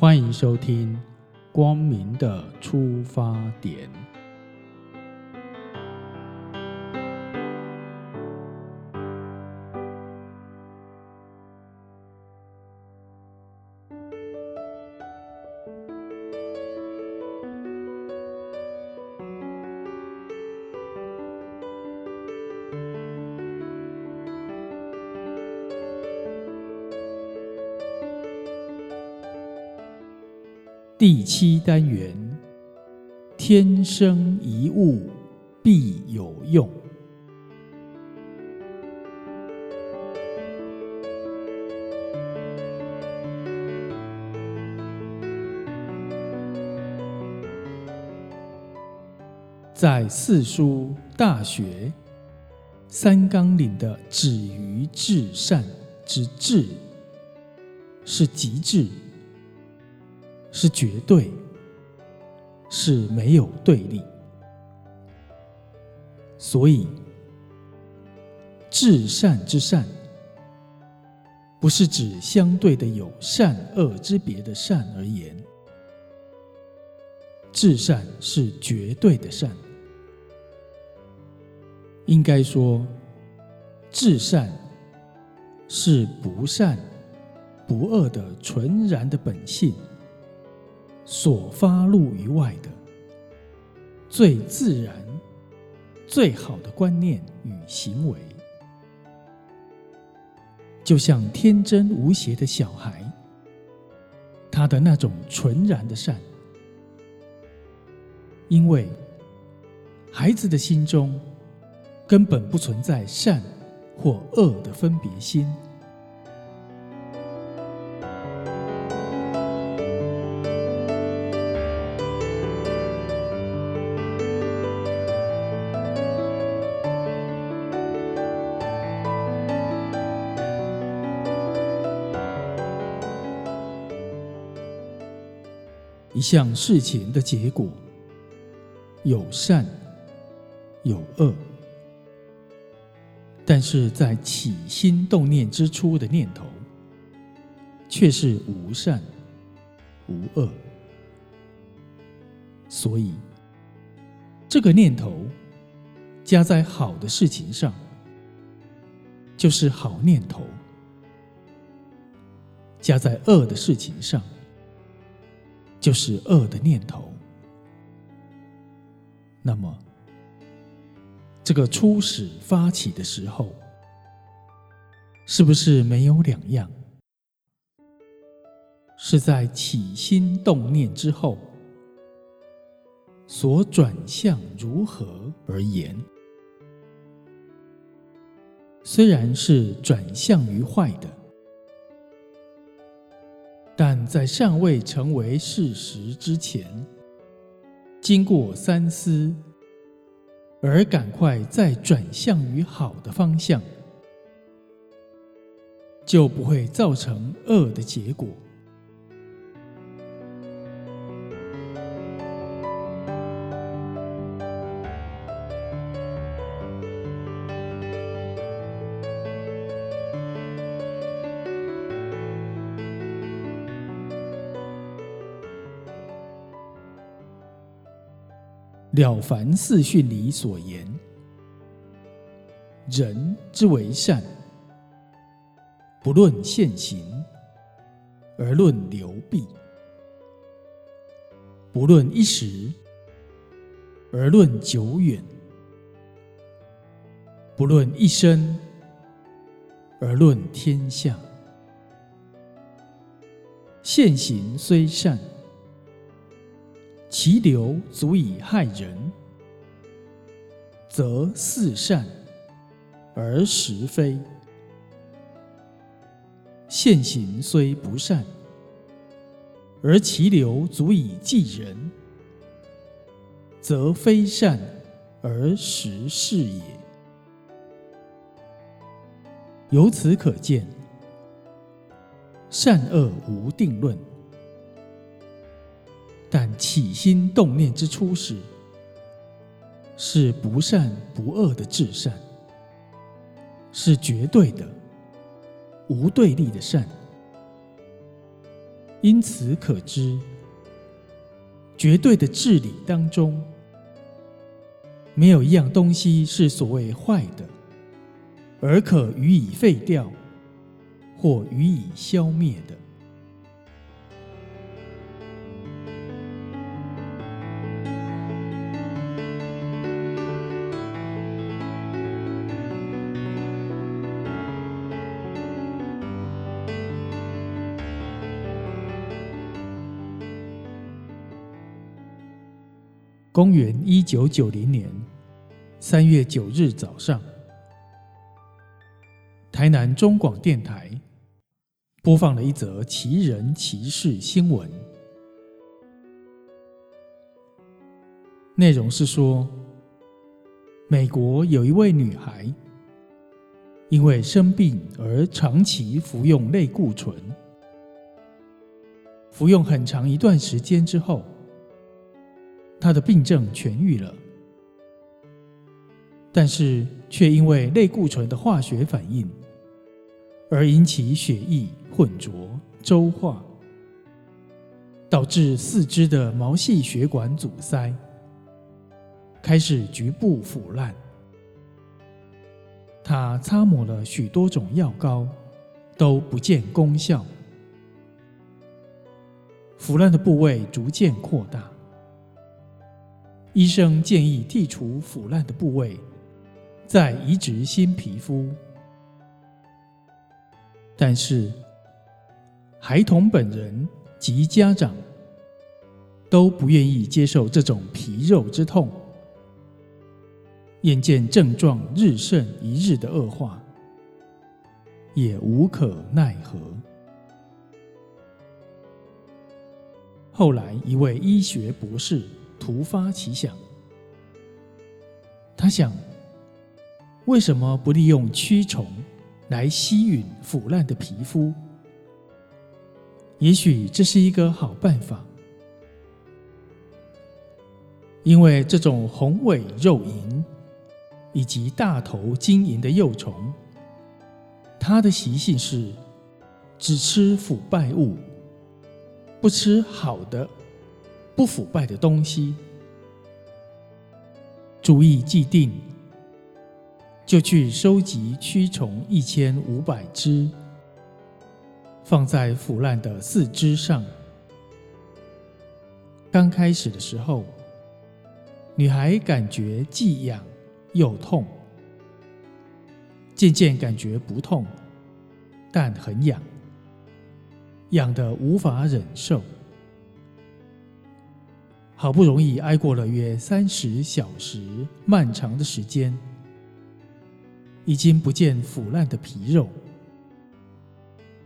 欢迎收听《光明的出发点》。第七单元：天生一物必有用。在四书、大学、三纲领的“止于至善”之“至”，是极致。是绝对，是没有对立，所以至善之善，不是指相对的有善恶之别的善而言，至善是绝对的善，应该说，至善是不善不恶的纯然的本性。所发露于外的最自然、最好的观念与行为，就像天真无邪的小孩，他的那种纯然的善，因为孩子的心中根本不存在善或恶的分别心。一项事情的结果，有善有恶，但是在起心动念之初的念头，却是无善无恶。所以，这个念头加在好的事情上，就是好念头；加在恶的事情上，就是恶的念头，那么这个初始发起的时候，是不是没有两样？是在起心动念之后，所转向如何而言？虽然是转向于坏的。在尚未成为事实之前，经过三思，而赶快再转向于好的方向，就不会造成恶的结果。《了凡四训》里所言：“人之为善，不论现行，而论流弊；不论一时，而论久远；不论一生，而论天下。现行虽善。”其流足以害人，则似善而实非；现行虽不善，而其流足以济人，则非善而实是也。由此可见，善恶无定论。起心动念之初时，是不善不恶的至善，是绝对的、无对立的善。因此可知，绝对的治理当中，没有一样东西是所谓坏的，而可予以废掉或予以消灭的。公元一九九零年三月九日早上，台南中广电台播放了一则奇人奇事新闻。内容是说，美国有一位女孩，因为生病而长期服用类固醇，服用很长一段时间之后。他的病症痊愈了，但是却因为类固醇的化学反应而引起血液混浊、粥化，导致四肢的毛细血管阻塞，开始局部腐烂。他擦抹了许多种药膏，都不见功效，腐烂的部位逐渐扩大。医生建议剔除腐烂的部位，再移植新皮肤。但是，孩童本人及家长都不愿意接受这种皮肉之痛。眼见症状日甚一日的恶化，也无可奈何。后来，一位医学博士。突发奇想，他想：为什么不利用蛆虫来吸吮腐烂的皮肤？也许这是一个好办法，因为这种红尾肉蝇以及大头金蝇的幼虫，它的习性是只吃腐败物，不吃好的。不腐败的东西，主意既定，就去收集蛆虫一千五百只，放在腐烂的四肢上。刚开始的时候，女孩感觉既痒又痛，渐渐感觉不痛，但很痒，痒得无法忍受。好不容易挨过了约三十小时漫长的时间，已经不见腐烂的皮肉，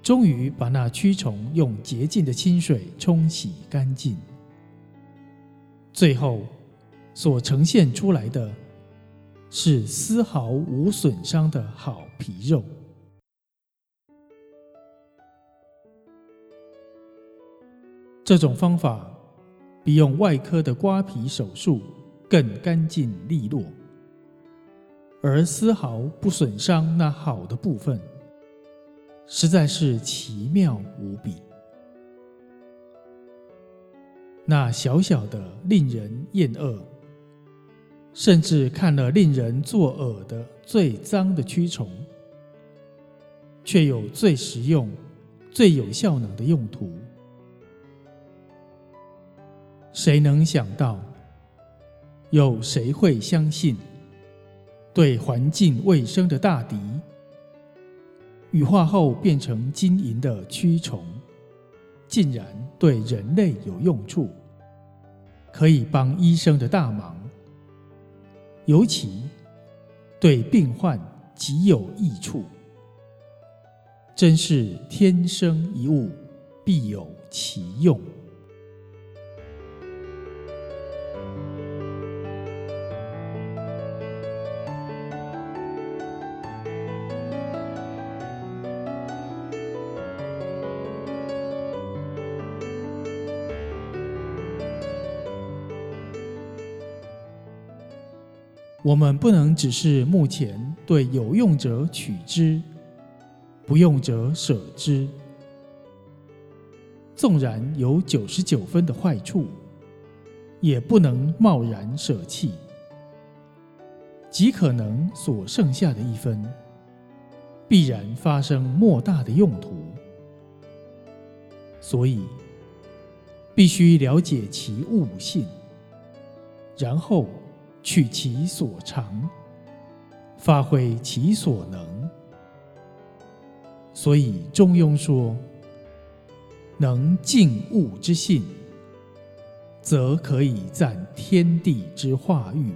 终于把那蛆虫用洁净的清水冲洗干净，最后所呈现出来的是丝毫无损伤的好皮肉。这种方法。比用外科的刮皮手术更干净利落，而丝毫不损伤那好的部分，实在是奇妙无比。那小小的、令人厌恶，甚至看了令人作呕的最脏的蛆虫，却有最实用、最有效能的用途。谁能想到？有谁会相信？对环境卫生的大敌，羽化后变成金银的蛆虫，竟然对人类有用处，可以帮医生的大忙，尤其对病患极有益处，真是天生一物，必有其用。我们不能只是目前对有用者取之，不用者舍之。纵然有九十九分的坏处，也不能贸然舍弃，极可能所剩下的一分，必然发生莫大的用途。所以，必须了解其物性，然后取其所长，发挥其所能。所以，中庸说。能静物之性，则可以赞天地之化育。